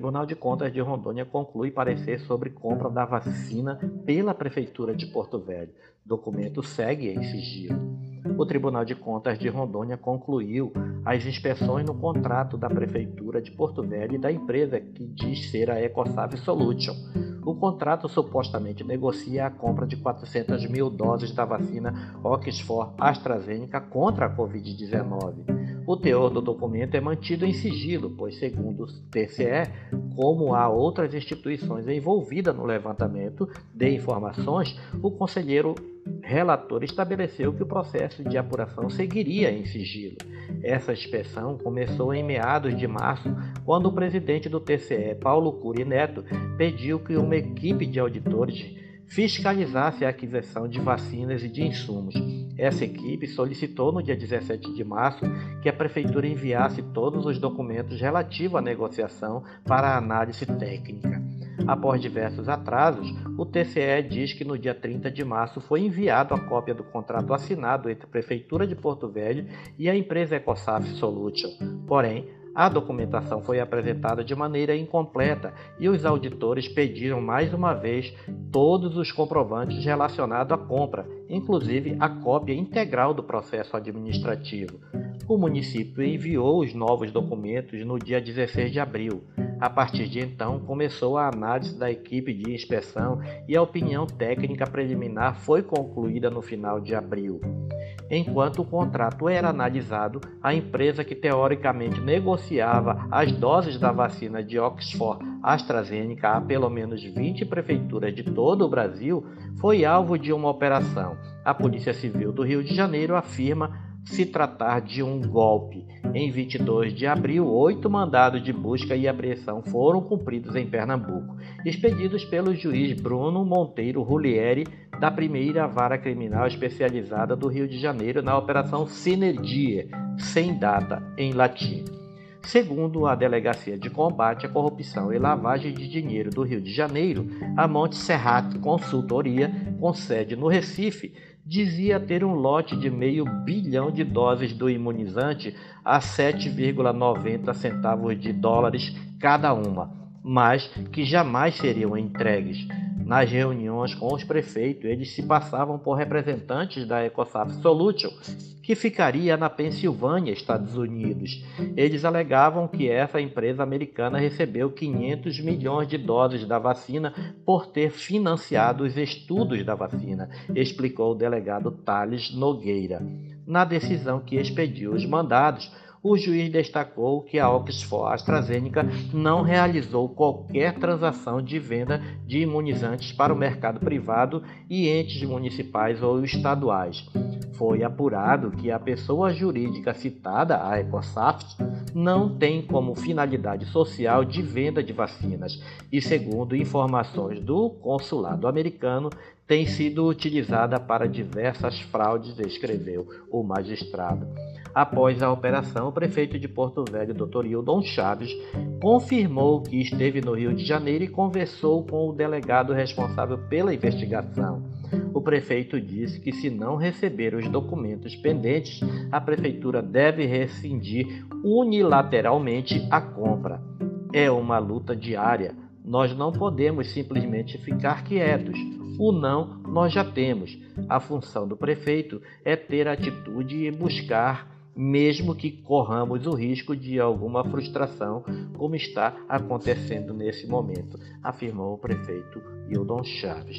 Tribunal de Contas de Rondônia conclui parecer sobre compra da vacina pela Prefeitura de Porto Velho. Documento segue em sigilo. O Tribunal de Contas de Rondônia concluiu as inspeções no contrato da Prefeitura de Porto Velho e da empresa que diz ser a EcoSave Solution. O contrato supostamente negocia a compra de 400 mil doses da vacina Oxford AstraZeneca contra a Covid-19. O teor do documento é mantido em sigilo, pois, segundo o TCE, como há outras instituições envolvidas no levantamento de informações, o conselheiro relator estabeleceu que o processo de apuração seguiria em sigilo. Essa inspeção começou em meados de março, quando o presidente do TCE, Paulo Curi Neto, pediu que uma equipe de auditores fiscalizasse a aquisição de vacinas e de insumos. Essa equipe solicitou no dia 17 de março que a prefeitura enviasse todos os documentos relativos à negociação para análise técnica. Após diversos atrasos, o TCE diz que no dia 30 de março foi enviado a cópia do contrato assinado entre a Prefeitura de Porto Velho e a empresa EcoSaf Solution. Porém, a documentação foi apresentada de maneira incompleta e os auditores pediram mais uma vez todos os comprovantes relacionados à compra, inclusive a cópia integral do processo administrativo. O município enviou os novos documentos no dia 16 de abril. A partir de então, começou a análise da equipe de inspeção e a opinião técnica preliminar foi concluída no final de abril. Enquanto o contrato era analisado, a empresa que teoricamente negociava as doses da vacina de Oxford AstraZeneca a pelo menos 20 prefeituras de todo o Brasil foi alvo de uma operação. A Polícia Civil do Rio de Janeiro afirma se tratar de um golpe. Em 22 de abril, oito mandados de busca e apreensão foram cumpridos em Pernambuco, expedidos pelo juiz Bruno Monteiro Rulieri, da primeira vara criminal especializada do Rio de Janeiro na Operação Sinergia, sem data em latim. Segundo a Delegacia de Combate à Corrupção e Lavagem de Dinheiro do Rio de Janeiro, a Monte Serrat Consultoria, com sede no Recife, dizia ter um lote de meio bilhão de doses do imunizante a 7,90 centavos de dólares cada uma, mas que jamais seriam entregues. Nas reuniões com os prefeitos, eles se passavam por representantes da EcoSaf Solution, que ficaria na Pensilvânia, Estados Unidos. Eles alegavam que essa empresa americana recebeu 500 milhões de doses da vacina por ter financiado os estudos da vacina, explicou o delegado Thales Nogueira. Na decisão que expediu os mandados, o juiz destacou que a Oxford AstraZeneca não realizou qualquer transação de venda de imunizantes para o mercado privado e entes municipais ou estaduais. Foi apurado que a pessoa jurídica citada, a EcoSaft, não tem como finalidade social de venda de vacinas e, segundo informações do consulado americano, tem sido utilizada para diversas fraudes, escreveu o magistrado. Após a operação, o prefeito de Porto Velho, Dr. Hildon Chaves, confirmou que esteve no Rio de Janeiro e conversou com o delegado responsável pela investigação. O prefeito disse que, se não receber os documentos pendentes, a prefeitura deve rescindir unilateralmente a compra. É uma luta diária. Nós não podemos simplesmente ficar quietos. O não nós já temos. A função do prefeito é ter atitude e buscar mesmo que corramos o risco de alguma frustração, como está acontecendo nesse momento, afirmou o prefeito Hildon Chaves.